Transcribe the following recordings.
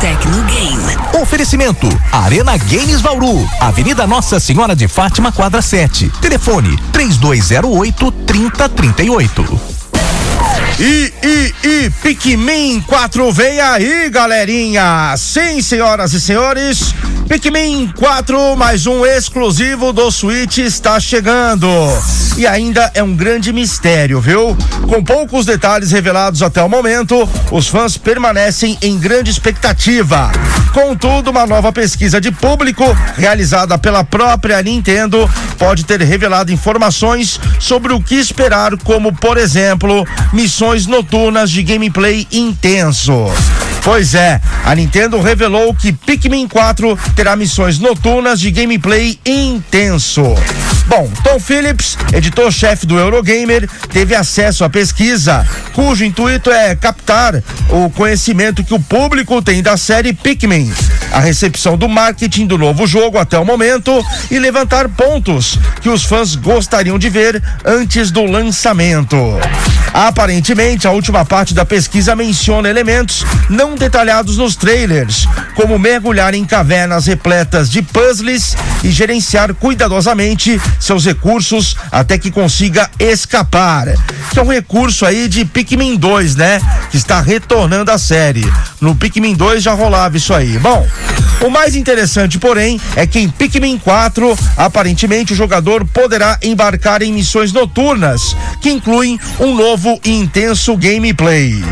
Tecnogame. Oferecimento Arena Games Vauru, Avenida Nossa Senhora de Fátima, quadra 7. Telefone 3208 3038. E, e, e, Pikmin 4 vem aí, galerinha! Sim, senhoras e senhores, Pikmin 4, mais um exclusivo do Switch está chegando. E ainda é um grande mistério, viu? Com poucos detalhes revelados até o momento, os fãs permanecem em grande expectativa. Contudo, uma nova pesquisa de público realizada pela própria Nintendo pode ter revelado informações sobre o que esperar, como, por exemplo, missões noturnas de gameplay intenso. Pois é, a Nintendo revelou que Pikmin 4 terá missões noturnas de gameplay intenso. Bom, Tom Phillips, editor-chefe do Eurogamer, teve acesso à pesquisa, cujo intuito é captar o conhecimento que o público tem da série Pikmin, a recepção do marketing do novo jogo até o momento e levantar pontos que os fãs gostariam de ver antes do lançamento. Aparentemente, a última parte da pesquisa menciona elementos não detalhados nos trailers, como mergulhar em cavernas repletas de puzzles e gerenciar cuidadosamente seus recursos até que consiga escapar. Que é um recurso aí de Pikmin 2, né? Que está retornando à série. No Pikmin 2 já rolava isso aí. Bom, o mais interessante, porém, é que em Pikmin 4, aparentemente o jogador poderá embarcar em missões noturnas, que incluem um novo e intenso gameplay.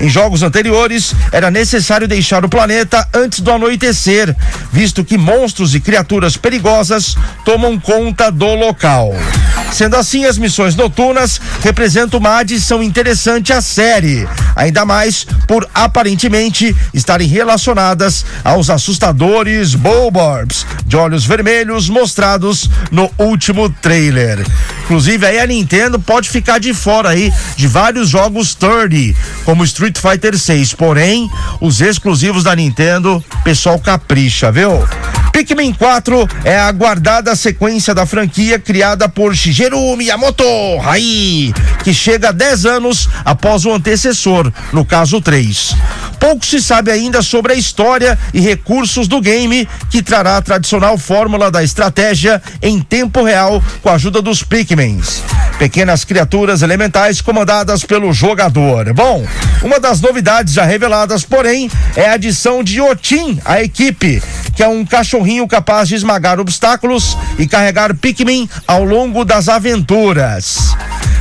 Em jogos anteriores, era necessário deixar o planeta antes do anoitecer, visto que monstros e criaturas perigosas tomam conta do local. Sendo assim, as missões noturnas representam uma adição interessante à série, ainda mais por aparentemente estarem relacionadas aos assustadores Bulbarbs de olhos vermelhos mostrados no último trailer. Inclusive, aí a Nintendo pode ficar de fora aí de vários jogos 30, como Street Fighter 6. Porém, os exclusivos da Nintendo, pessoal capricha, viu? Pikmin 4 é a aguardada sequência da franquia criada por Shigeru Miyamoto, que chega 10 anos após o antecessor, no caso 3. Pouco se sabe ainda sobre a história e recursos do game, que trará a tradicional fórmula da estratégia em tempo real com a ajuda dos Pikmins. Pequenas criaturas elementais comandadas pelo jogador. Bom, uma das novidades já reveladas, porém, é a adição de Otin à equipe, que é um cachorrinho capaz de esmagar obstáculos e carregar Pikmin ao longo das aventuras.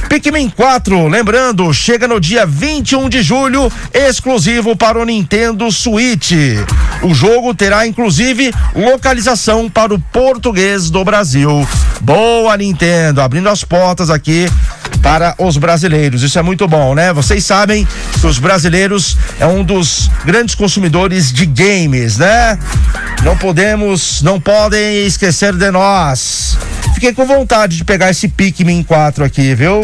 Pikmin 4, lembrando, chega no dia 21 de julho, exclusivo para o Nintendo Switch. O jogo terá inclusive localização para o português do Brasil. Boa Nintendo, abrindo as portas aqui para os brasileiros. Isso é muito bom, né? Vocês sabem que os brasileiros é um dos grandes consumidores de games, né? Não podemos, não podem esquecer de nós. Fiquei com vontade de pegar esse Pikmin 4 aqui, viu?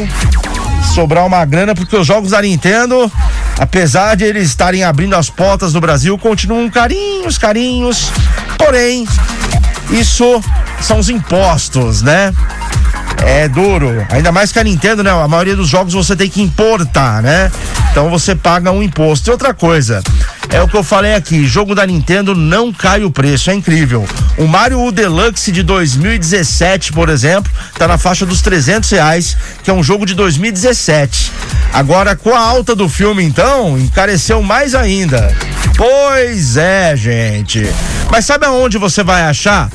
Sobrar uma grana, porque os jogos da Nintendo, apesar de eles estarem abrindo as portas do Brasil, continuam carinhos, carinhos. Porém, isso são os impostos, né? É duro. Ainda mais que a Nintendo, né? A maioria dos jogos você tem que importar, né? Então você paga um imposto. E outra coisa, é o que eu falei aqui, jogo da Nintendo não cai o preço, é incrível. O Mario Deluxe de 2017, por exemplo, tá na faixa dos 300 reais, que é um jogo de 2017. Agora, com a alta do filme, então, encareceu mais ainda. Pois é, gente. Mas sabe aonde você vai achar?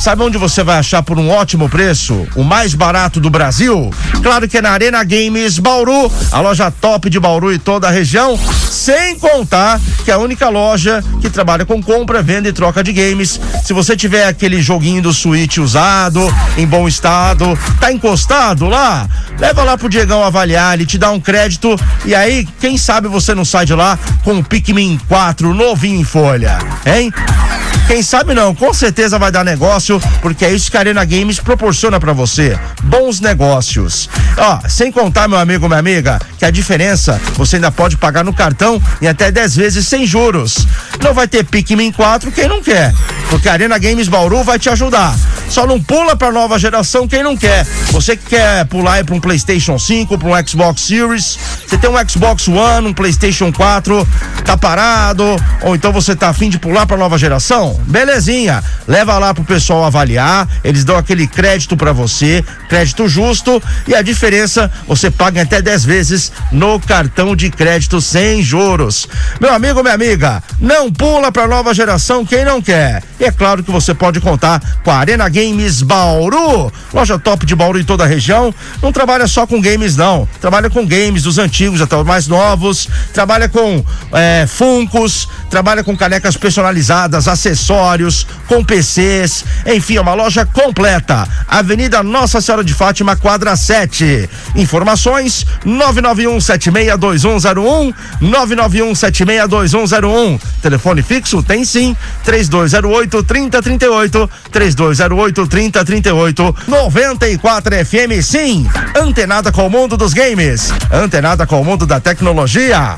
Sabe onde você vai achar por um ótimo preço? O mais barato do Brasil? Claro que é na Arena Games Bauru, a loja top de Bauru e toda a região. Sem contar que é a única loja que trabalha com compra, venda e troca de games. Se você tiver aquele joguinho do Switch usado, em bom estado, tá encostado lá, leva lá pro Diegão avaliar, ele te dá um crédito e aí, quem sabe você não sai de lá com o Pikmin 4 novinho em folha, hein? Quem sabe não, com certeza vai dar negócio, porque é isso que a Arena Games proporciona para você. Bons negócios. Ó, sem contar, meu amigo, minha amiga, que a diferença você ainda pode pagar no cartão em até 10 vezes sem juros. Não vai ter Pikmin 4 quem não quer, porque a Arena Games Bauru vai te ajudar. Só não pula pra nova geração quem não quer. Você que quer pular pra um PlayStation 5, pra um Xbox Series, você tem um Xbox One, um PlayStation 4, tá parado, ou então você tá afim de pular pra nova geração? Belezinha. Leva lá pro pessoal avaliar, eles dão aquele crédito para você, crédito justo, e a diferença você paga até 10 vezes no cartão de crédito sem juros. Meu amigo, minha amiga, não pula pra nova geração quem não quer. E é claro que você pode contar com a Arena Games Bauru, loja top de Bauru em toda a região. Não trabalha só com games, não. Trabalha com games dos antigos até os mais novos. Trabalha com é, Funcos, trabalha com canecas personalizadas, acessórios, com PCs. Enfim, é uma loja completa. Avenida Nossa Senhora de Fátima, quadra 7. Informações: 991 762101 991 762101. Telefone fixo tem sim. 3208 3038 3208 3038 94 FM sim. Antenada com o mundo dos games. Antenada com o mundo da tecnologia.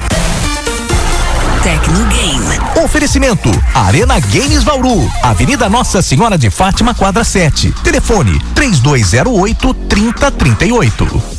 Tecnogame. Oferecimento: Arena Games Vauru, Avenida Nossa Senhora de Fátima, quadra 7. Telefone: 3208 3038.